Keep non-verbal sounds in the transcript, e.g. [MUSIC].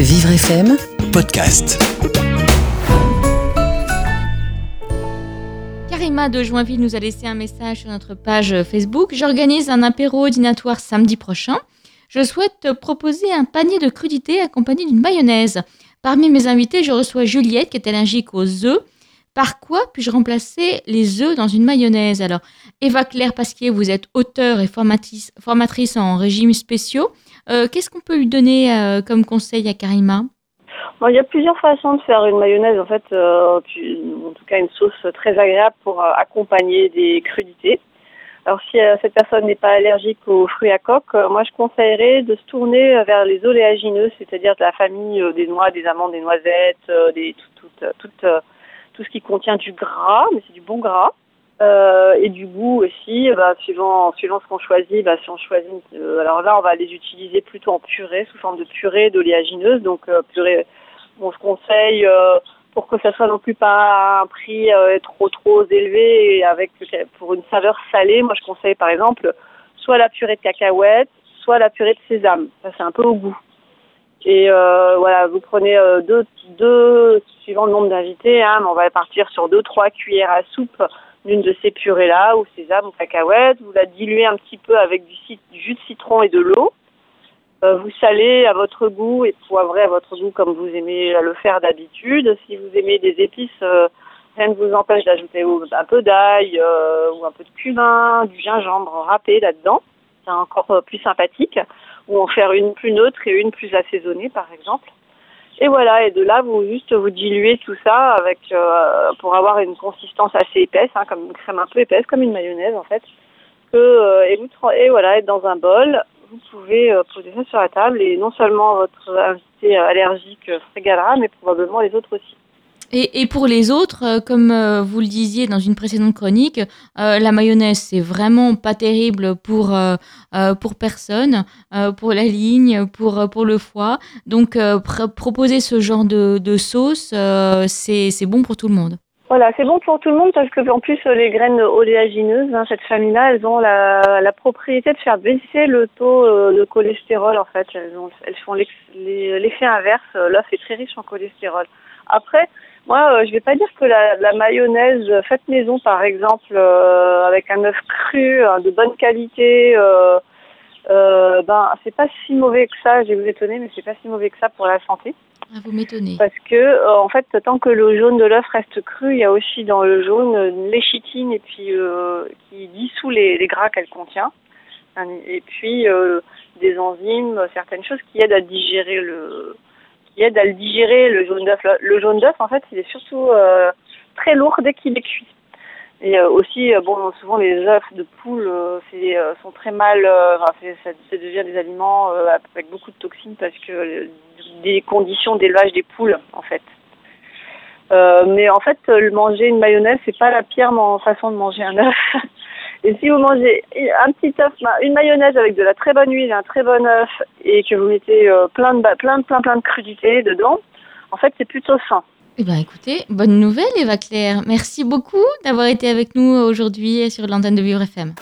Vivre FM Podcast. Karima de Joinville nous a laissé un message sur notre page Facebook. J'organise un apéro dînatoire samedi prochain. Je souhaite proposer un panier de crudités accompagné d'une mayonnaise. Parmi mes invités, je reçois Juliette qui est allergique aux œufs. Par quoi puis-je remplacer les œufs dans une mayonnaise? Alors, Eva Claire Pasquier, vous êtes auteur et formatrice, en régimes spéciaux. Euh, Qu'est-ce qu'on peut lui donner euh, comme conseil à Karima? Il y a plusieurs façons de faire une mayonnaise, en fait, euh, en tout cas une sauce très agréable pour accompagner des crudités. Alors si cette personne n'est pas allergique aux fruits à coque, moi je conseillerais de se tourner vers les oléagineux, c'est-à-dire de la famille des noix, des amandes, des noisettes, des, tout, tout, euh, tout, ce qui contient du gras, mais c'est du bon gras. Euh, et du goût aussi, bah, suivant, suivant ce qu'on choisit, bah, si on choisit, euh, alors là on va les utiliser plutôt en purée, sous forme de purée d'oléagineuse, donc euh, purée on se conseille pour que ça soit non plus pas un prix trop trop élevé et avec pour une saveur salée. Moi, je conseille par exemple soit la purée de cacahuètes, soit la purée de sésame. Ça, c'est un peu au goût. Et euh, voilà, vous prenez euh, deux, deux, suivant le nombre d'invités, hein, mais on va partir sur deux, trois cuillères à soupe d'une de ces purées-là, ou sésame ou cacahuètes. Vous la diluez un petit peu avec du, du jus de citron et de l'eau. Euh, vous salez à votre goût et poivrez à votre goût comme vous aimez le faire d'habitude. Si vous aimez des épices, euh, rien ne vous empêche d'ajouter un peu d'ail euh, ou un peu de cumin, du gingembre râpé là-dedans. C'est encore euh, plus sympathique. Ou en faire une plus neutre et une plus assaisonnée, par exemple. Et voilà, et de là, vous juste vous diluez tout ça avec euh, pour avoir une consistance assez épaisse, hein, comme une crème un peu épaisse, comme une mayonnaise en fait. Euh, et, vous, et voilà, et dans un bol, vous pouvez euh, poser ça sur la table et non seulement votre invité allergique se régalera, mais probablement les autres aussi. Et, pour les autres, euh, comme euh, vous le disiez dans une précédente chronique, euh, la mayonnaise, c'est vraiment pas terrible pour, pour personne, pour la ligne, pour, pour le foie. Donc, pr- proposer ce genre de, de sauce, c'est bon pour tout le monde. Voilà, c'est bon pour tout le monde parce que en plus les graines oléagineuses, hein, cette famille-là, elles ont la, la propriété de faire baisser le taux de cholestérol en fait. Elles, elles font l'effet inverse. L'œuf est très riche en cholestérol. Après, moi, euh, je vais pas dire que la, la mayonnaise faite maison, par exemple, euh, avec un œuf cru euh, de bonne qualité, euh, euh, ben c'est pas si mauvais que ça. Je vais vous étonner, mais c'est pas si mauvais que ça pour la santé. Ah, vous m'étonnez. Parce que, euh, en fait, tant que le jaune de l'œuf reste cru, il y a aussi dans le jaune une léchitine et puis qui dissout les, les gras qu'elle contient. Et puis des enzymes, certaines choses qui aident à digérer le, qui aident à le digérer le jaune d'œuf. Le- jaune d'œuf, en fait, il est surtout euh, très lourd dès qu'il est cuit. Et euh, aussi, euh, bon, souvent les œufs de poule sont très mal, enfin, ça, ça devient des aliments avec beaucoup de toxines parce que des conditions d'élevage des poules, en fait. Mais en fait, manger une mayonnaise, c'est pas la pire façon de manger un œuf. [LAUGHS] Et si vous mangez un petit œuf, une mayonnaise avec de la très bonne huile, un très bon œuf, et que vous mettez euh, plein de plein plein plein de crudités dedans, en fait, c'est plutôt sain. Eh ben, écoutez, bonne nouvelle, Eva Claire. Merci beaucoup d'avoir été avec nous aujourd'hui sur l'antenne de Vivre FM.